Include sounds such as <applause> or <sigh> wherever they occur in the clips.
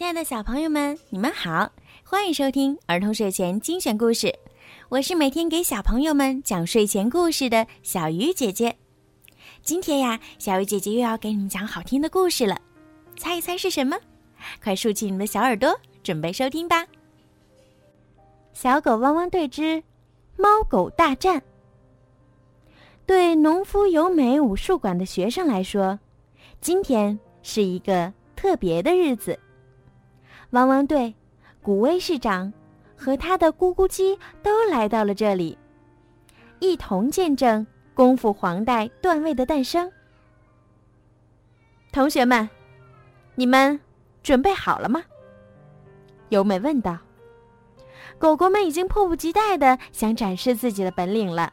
亲爱的小朋友们，你们好，欢迎收听儿童睡前精选故事。我是每天给小朋友们讲睡前故事的小鱼姐姐。今天呀，小鱼姐姐又要给你们讲好听的故事了，猜一猜是什么？快竖起你们的小耳朵，准备收听吧。小狗汪汪队之猫狗大战。对农夫有美武术馆的学生来说，今天是一个特别的日子。汪汪队、古威市长和他的咕咕鸡都来到了这里，一同见证功夫黄带段位的诞生。同学们，你们准备好了吗？优美问道。狗狗们已经迫不及待的想展示自己的本领了。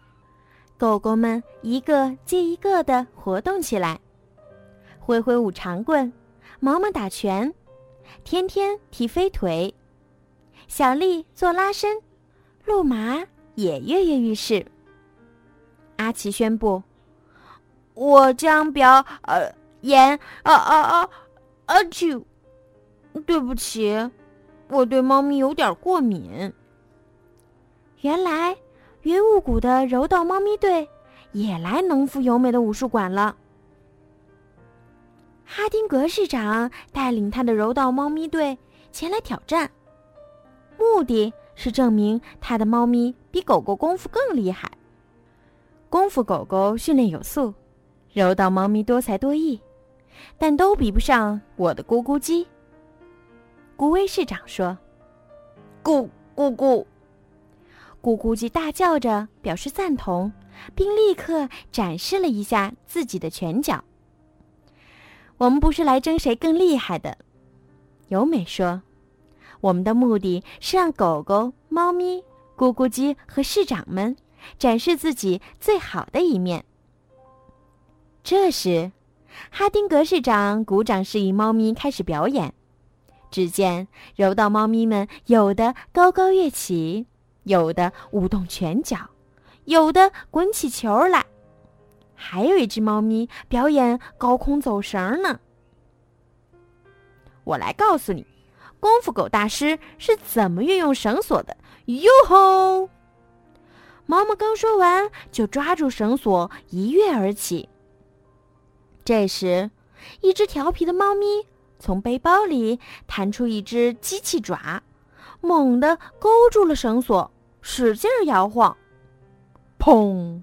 狗狗们一个接一个的活动起来，挥挥舞长棍，毛毛打拳，天天踢飞腿，小丽做拉伸，路马也跃跃欲试。阿奇宣布：“我将表呃演啊啊啊啊去，对不起，我对猫咪有点过敏。”原来。云雾谷的柔道猫咪队也来农夫由美的武术馆了。哈丁格市长带领他的柔道猫咪队前来挑战，目的是证明他的猫咪比狗狗功夫更厉害。功夫狗狗训练有素，柔道猫咪多才多艺，但都比不上我的咕咕鸡。古威市长说：“咕咕咕。”咕咕鸡大叫着表示赞同，并立刻展示了一下自己的拳脚。我们不是来争谁更厉害的，由美说，我们的目的是让狗狗、猫咪、咕咕鸡和市长们展示自己最好的一面。这时，哈丁格市长鼓掌示意猫咪开始表演。只见柔道猫咪们有的高高跃起。有的舞动拳脚，有的滚起球来，还有一只猫咪表演高空走绳呢。我来告诉你，功夫狗大师是怎么运用绳索的。哟吼！毛毛刚说完，就抓住绳索一跃而起。这时，一只调皮的猫咪从背包里弹出一只机器爪，猛地勾住了绳索。使劲摇晃，砰！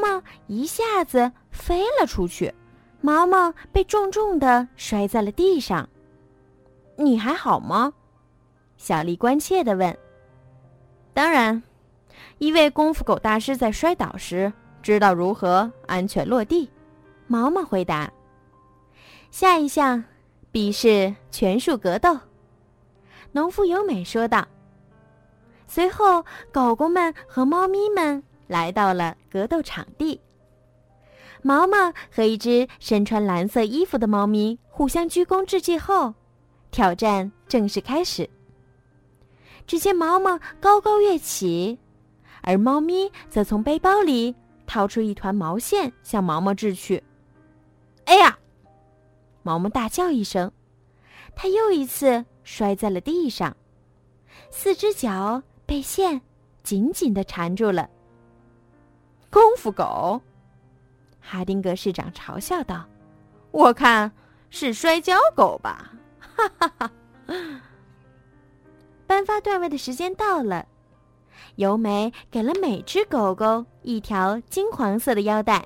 毛一下子飞了出去，毛毛被重重的摔在了地上。你还好吗？小丽关切的问。当然，一位功夫狗大师在摔倒时知道如何安全落地。毛毛回答。下一项，比试拳术格斗。农夫由美说道。随后，狗狗们和猫咪们来到了格斗场地。毛毛和一只身穿蓝色衣服的猫咪互相鞠躬致敬后，挑战正式开始。只见毛毛高高跃起，而猫咪则从背包里掏出一团毛线向毛毛掷去。哎呀！毛毛大叫一声，他又一次摔在了地上，四只脚。被线紧紧的缠住了。功夫狗，哈丁格市长嘲笑道：“我看是摔跤狗吧？”哈哈哈。颁发段位的时间到了，由美给了每只狗狗一条金黄色的腰带。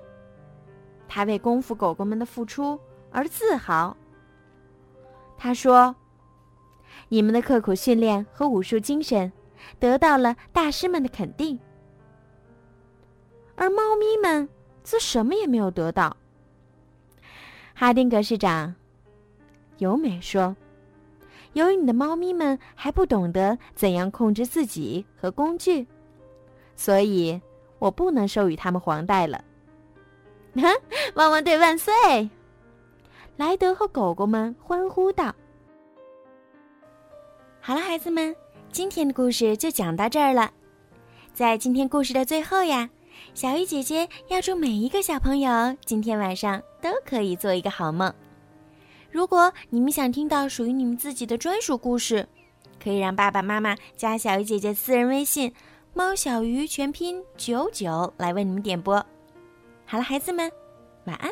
他为功夫狗狗们的付出而自豪。他说：“你们的刻苦训练和武术精神。”得到了大师们的肯定，而猫咪们则什么也没有得到。哈丁格市长，尤美说：“由于你的猫咪们还不懂得怎样控制自己和工具，所以我不能授予他们黄带了。” <laughs> 汪汪队万岁！莱德和狗狗们欢呼道：“好了，孩子们。”今天的故事就讲到这儿了，在今天故事的最后呀，小鱼姐姐要祝每一个小朋友今天晚上都可以做一个好梦。如果你们想听到属于你们自己的专属故事，可以让爸爸妈妈加小鱼姐姐私人微信“猫小鱼”全拼九九来为你们点播。好了，孩子们，晚安。